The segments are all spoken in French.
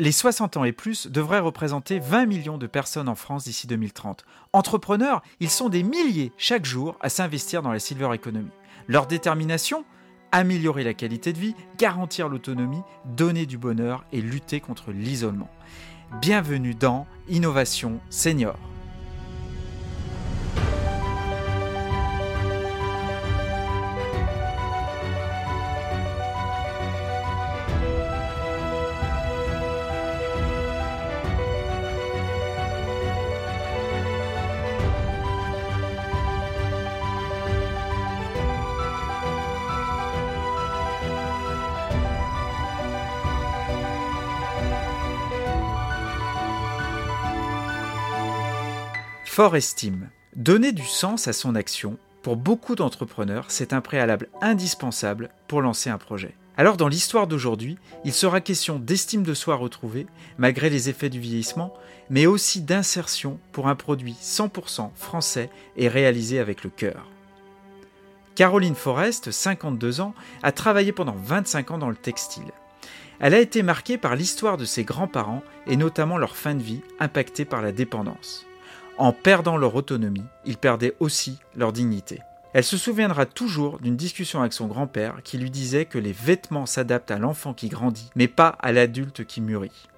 Les 60 ans et plus devraient représenter 20 millions de personnes en France d'ici 2030. Entrepreneurs, ils sont des milliers chaque jour à s'investir dans la silver economy. Leur détermination? Améliorer la qualité de vie, garantir l'autonomie, donner du bonheur et lutter contre l'isolement. Bienvenue dans Innovation Senior. Fort estime. Donner du sens à son action, pour beaucoup d'entrepreneurs, c'est un préalable indispensable pour lancer un projet. Alors dans l'histoire d'aujourd'hui, il sera question d'estime de soi retrouvée, malgré les effets du vieillissement, mais aussi d'insertion pour un produit 100% français et réalisé avec le cœur. Caroline Forest, 52 ans, a travaillé pendant 25 ans dans le textile. Elle a été marquée par l'histoire de ses grands-parents et notamment leur fin de vie impactée par la dépendance. En perdant leur autonomie, ils perdaient aussi leur dignité. Elle se souviendra toujours d'une discussion avec son grand-père qui lui disait que les vêtements s'adaptent à l'enfant qui grandit, mais pas à l'adulte qui mûrit.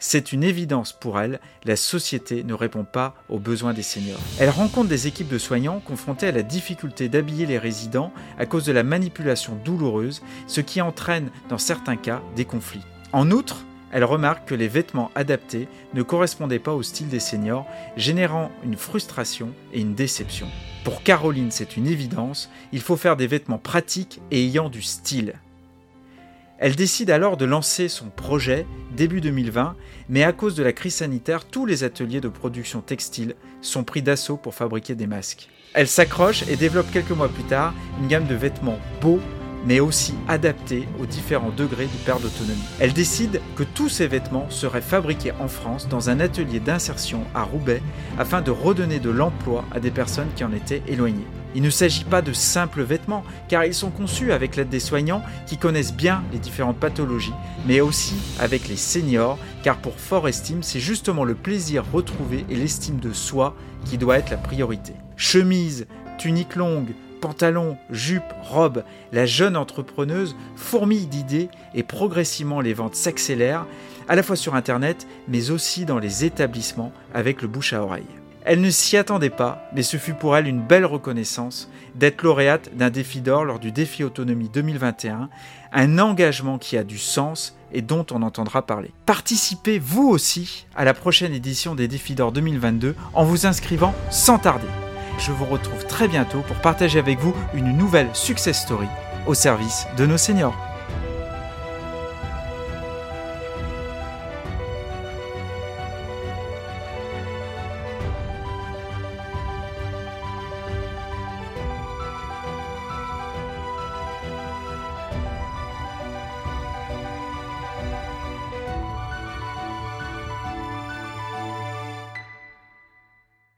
C'est une évidence pour elle, la société ne répond pas aux besoins des seniors. Elle rencontre des équipes de soignants confrontées à la difficulté d'habiller les résidents à cause de la manipulation douloureuse, ce qui entraîne dans certains cas des conflits. En outre, elle remarque que les vêtements adaptés ne correspondaient pas au style des seniors, générant une frustration et une déception. Pour Caroline, c'est une évidence, il faut faire des vêtements pratiques et ayant du style. Elle décide alors de lancer son projet début 2020, mais à cause de la crise sanitaire, tous les ateliers de production textile sont pris d'assaut pour fabriquer des masques. Elle s'accroche et développe quelques mois plus tard une gamme de vêtements beaux, mais aussi adapté aux différents degrés de perte d'autonomie. Elle décide que tous ces vêtements seraient fabriqués en France dans un atelier d'insertion à Roubaix afin de redonner de l'emploi à des personnes qui en étaient éloignées. Il ne s'agit pas de simples vêtements, car ils sont conçus avec l'aide des soignants qui connaissent bien les différentes pathologies, mais aussi avec les seniors, car pour Fort Estime, c'est justement le plaisir retrouvé et l'estime de soi qui doit être la priorité. Chemise, tunique longue, pantalons, jupes, robes, la jeune entrepreneuse fourmille d'idées et progressivement les ventes s'accélèrent, à la fois sur Internet, mais aussi dans les établissements avec le bouche à oreille. Elle ne s'y attendait pas, mais ce fut pour elle une belle reconnaissance d'être lauréate d'un défi d'or lors du défi autonomie 2021, un engagement qui a du sens et dont on entendra parler. Participez vous aussi à la prochaine édition des défis d'or 2022 en vous inscrivant sans tarder je vous retrouve très bientôt pour partager avec vous une nouvelle success story au service de nos seniors.